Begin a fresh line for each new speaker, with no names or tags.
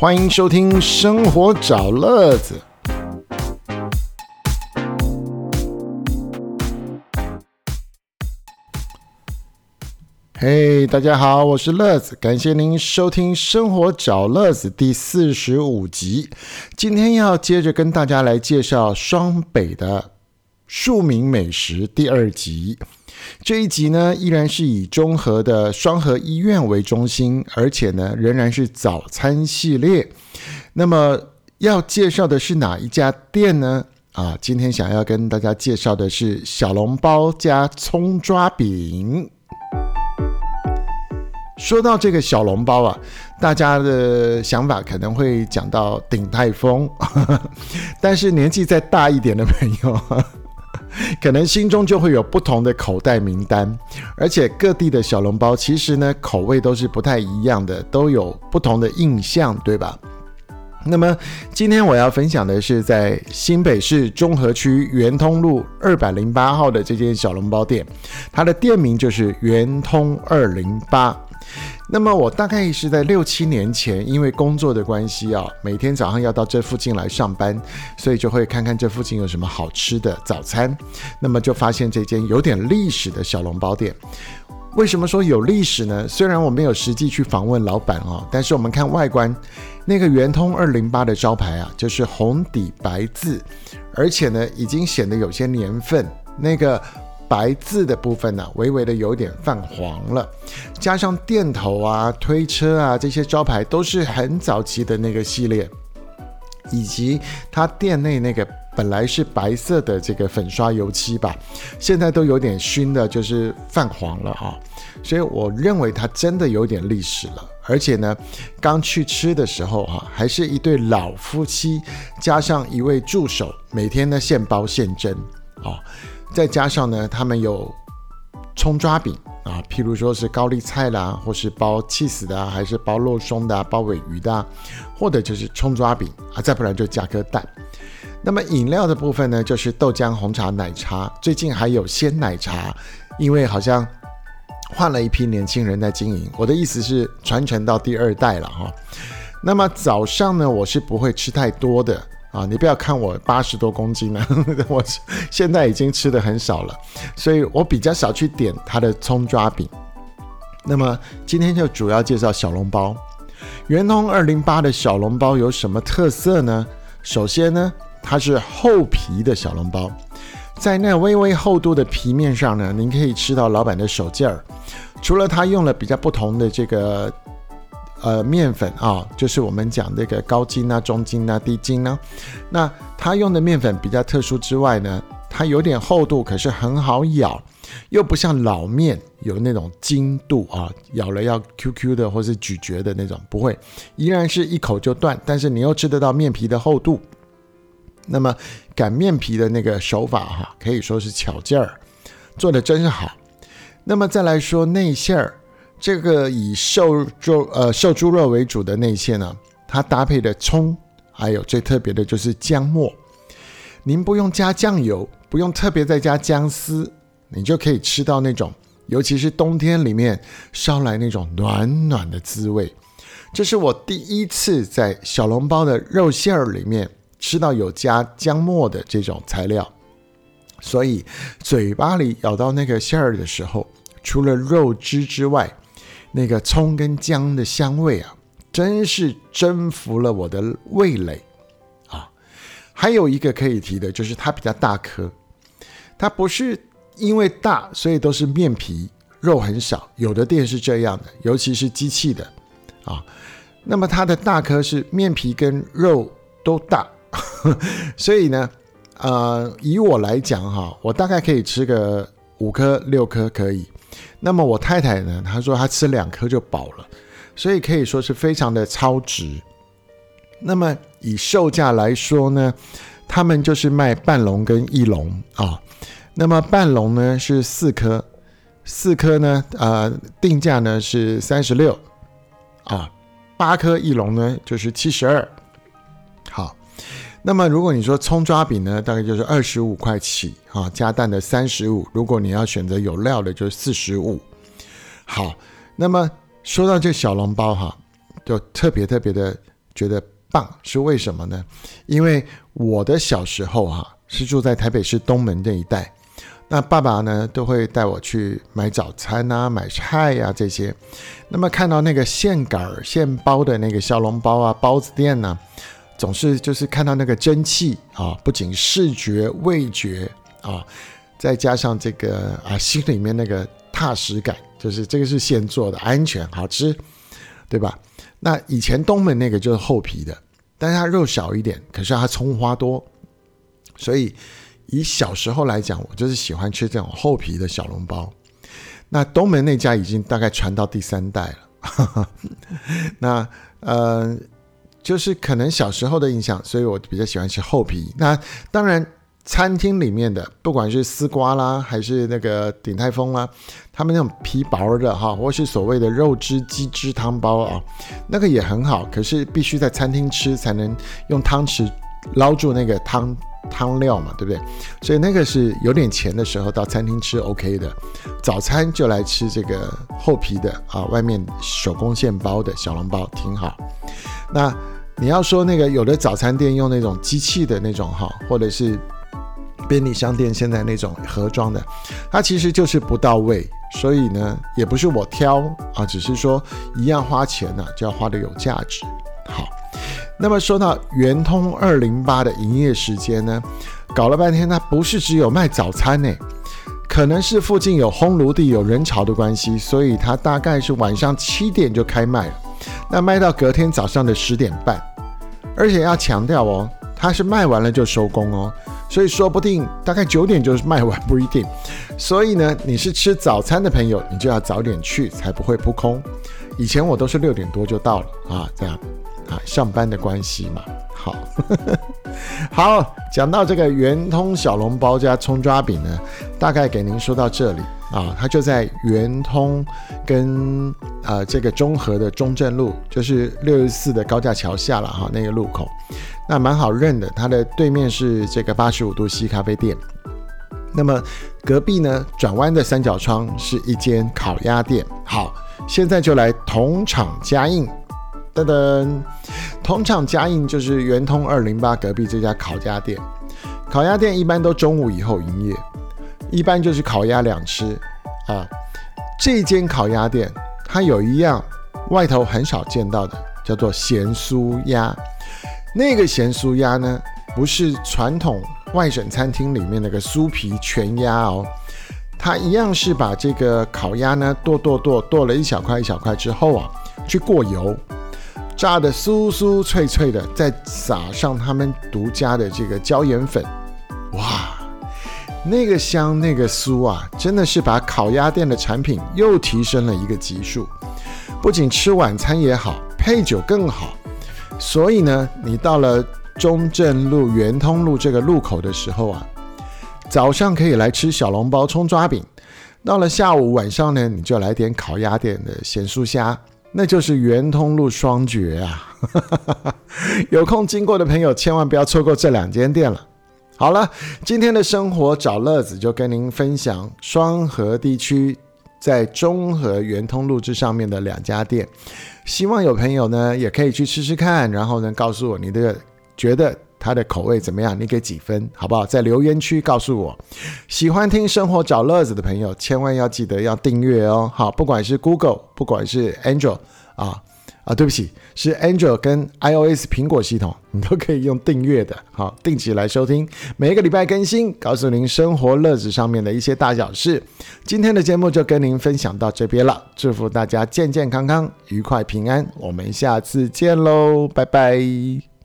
欢迎收听《生活找乐子》。嘿，大家好，我是乐子，感谢您收听《生活找乐子》第四十五集。今天要接着跟大家来介绍双北的庶民美食第二集。这一集呢，依然是以中和的双河医院为中心，而且呢，仍然是早餐系列。那么要介绍的是哪一家店呢？啊，今天想要跟大家介绍的是小笼包加葱抓饼。说到这个小笼包啊，大家的想法可能会讲到鼎泰丰，但是年纪再大一点的朋友，可能心中就会有不同的口袋名单，而且各地的小笼包其实呢口味都是不太一样的，都有不同的印象，对吧？那么今天我要分享的是在新北市中和区圆通路二百零八号的这间小笼包店，它的店名就是圆通二零八。那么我大概是在六七年前，因为工作的关系啊，每天早上要到这附近来上班，所以就会看看这附近有什么好吃的早餐。那么就发现这间有点历史的小笼包店。为什么说有历史呢？虽然我没有实际去访问老板哦，但是我们看外观，那个圆通二零八的招牌啊，就是红底白字，而且呢已经显得有些年份。那个。白字的部分呢，微微的有点泛黄了，加上店头啊、推车啊这些招牌都是很早期的那个系列，以及它店内那个本来是白色的这个粉刷油漆吧，现在都有点熏的，就是泛黄了啊。所以我认为它真的有点历史了，而且呢，刚去吃的时候哈，还是一对老夫妻，加上一位助手，每天呢现包现蒸啊。再加上呢，他们有葱抓饼啊，譬如说是高丽菜啦，或是包 cheese 的，还是包肉松的、包尾鱼的，或者就是葱抓饼啊，再不然就加颗蛋。那么饮料的部分呢，就是豆浆、红茶、奶茶，最近还有鲜奶茶，因为好像换了一批年轻人在经营。我的意思是传承到第二代了哈。那么早上呢，我是不会吃太多的。啊，你不要看我八十多公斤了，我现在已经吃的很少了，所以我比较少去点它的葱抓饼。那么今天就主要介绍小笼包。圆通二零八的小笼包有什么特色呢？首先呢，它是厚皮的小笼包，在那微微厚度的皮面上呢，您可以吃到老板的手劲儿。除了他用了比较不同的这个。呃，面粉啊，就是我们讲那个高筋啊、中筋啊、低筋呢。那它用的面粉比较特殊之外呢，它有点厚度，可是很好咬，又不像老面有那种筋度啊，咬了要 Q Q 的或是咀嚼的那种，不会，依然是一口就断。但是你又吃得到面皮的厚度。那么擀面皮的那个手法哈，可以说是巧劲儿，做的真是好。那么再来说内馅儿。这个以瘦猪呃瘦猪肉为主的内馅呢，它搭配的葱，还有最特别的就是姜末。您不用加酱油，不用特别再加姜丝，你就可以吃到那种，尤其是冬天里面烧来那种暖暖的滋味。这是我第一次在小笼包的肉馅儿里面吃到有加姜末的这种材料，所以嘴巴里咬到那个馅儿的时候，除了肉汁之外，那个葱跟姜的香味啊，真是征服了我的味蕾啊！还有一个可以提的，就是它比较大颗，它不是因为大所以都是面皮肉很少，有的店是这样的，尤其是机器的啊。那么它的大颗是面皮跟肉都大，所以呢，呃，以我来讲哈，我大概可以吃个五颗六颗可以。那么我太太呢？她说她吃两颗就饱了，所以可以说是非常的超值。那么以售价来说呢，他们就是卖半笼跟一笼啊。那么半笼呢是四颗，四颗呢呃定价呢是三十六啊，八颗一笼呢就是七十二。好。那么，如果你说葱抓饼呢，大概就是二十五块起啊，加蛋的三十五。如果你要选择有料的，就是四十五。好，那么说到这小笼包哈，就特别特别的觉得棒，是为什么呢？因为我的小时候哈是住在台北市东门这一带，那爸爸呢都会带我去买早餐啊、买菜呀这些。那么看到那个现擀现包的那个小笼包啊、包子店呢，总是就是看到那个蒸汽啊，不仅视觉、味觉啊，再加上这个啊心里面那个踏实感，就是这个是现做的，安全、好吃，对吧？那以前东门那个就是厚皮的，但是它肉少一点，可是它葱花多，所以以小时候来讲，我就是喜欢吃这种厚皮的小笼包。那东门那家已经大概传到第三代了，那呃，就是可能小时候的印象，所以我比较喜欢吃厚皮。那当然。餐厅里面的，不管是丝瓜啦，还是那个鼎泰丰啦，他们那种皮薄的哈，或是所谓的肉汁鸡汁汤包啊，那个也很好。可是必须在餐厅吃才能用汤匙捞住那个汤汤料嘛，对不对？所以那个是有点钱的时候到餐厅吃 OK 的。早餐就来吃这个厚皮的啊，外面手工现包的小笼包挺好。那你要说那个有的早餐店用那种机器的那种哈，或者是。便利商店现在那种盒装的，它其实就是不到位，所以呢，也不是我挑啊，只是说一样花钱呢，就要花的有价值。好，那么说到圆通二零八的营业时间呢，搞了半天，它不是只有卖早餐呢，可能是附近有烘炉地、有人潮的关系，所以它大概是晚上七点就开卖了，那卖到隔天早上的十点半，而且要强调哦，它是卖完了就收工哦。所以说不定大概九点就是卖完，不一定。所以呢，你是吃早餐的朋友，你就要早点去，才不会扑空。以前我都是六点多就到了啊，这样啊，上班的关系嘛。好，好，讲到这个圆通小笼包加葱抓饼呢，大概给您说到这里啊。它就在圆通跟呃这个中和的中正路，就是六十四的高架桥下了哈，那个路口。那蛮好认的，它的对面是这个八十五度 C 咖啡店，那么隔壁呢，转弯的三角窗是一间烤鸭店。好，现在就来同厂加印，噔噔，同厂加印就是圆通二零八隔壁这家烤鸭店。烤鸭店一般都中午以后营业，一般就是烤鸭两吃啊。这间烤鸭店它有一样外头很少见到的，叫做咸酥鸭。那个咸酥鸭呢，不是传统外省餐厅里面那个酥皮全鸭哦，它一样是把这个烤鸭呢剁剁剁剁了一小块一小块之后啊，去过油，炸的酥酥脆脆的，再撒上他们独家的这个椒盐粉，哇，那个香那个酥啊，真的是把烤鸭店的产品又提升了一个级数，不仅吃晚餐也好，配酒更好。所以呢，你到了中正路、圆通路这个路口的时候啊，早上可以来吃小笼包、葱抓饼；到了下午、晚上呢，你就来点烤鸭店的咸酥虾，那就是圆通路双绝啊！有空经过的朋友，千万不要错过这两间店了。好了，今天的生活找乐子就跟您分享双河地区在中和圆通路这上面的两家店。希望有朋友呢也可以去吃吃看，然后呢告诉我你的觉得它的口味怎么样，你给几分，好不好？在留言区告诉我。喜欢听生活找乐子的朋友，千万要记得要订阅哦。好，不管是 Google，不管是 Android 啊。啊，对不起，是 Android 跟 iOS 苹果系统，你都可以用订阅的，好，定期来收听，每一个礼拜更新，告诉您生活乐子上面的一些大小事。今天的节目就跟您分享到这边了，祝福大家健健康康、愉快平安，我们下次见喽，拜拜。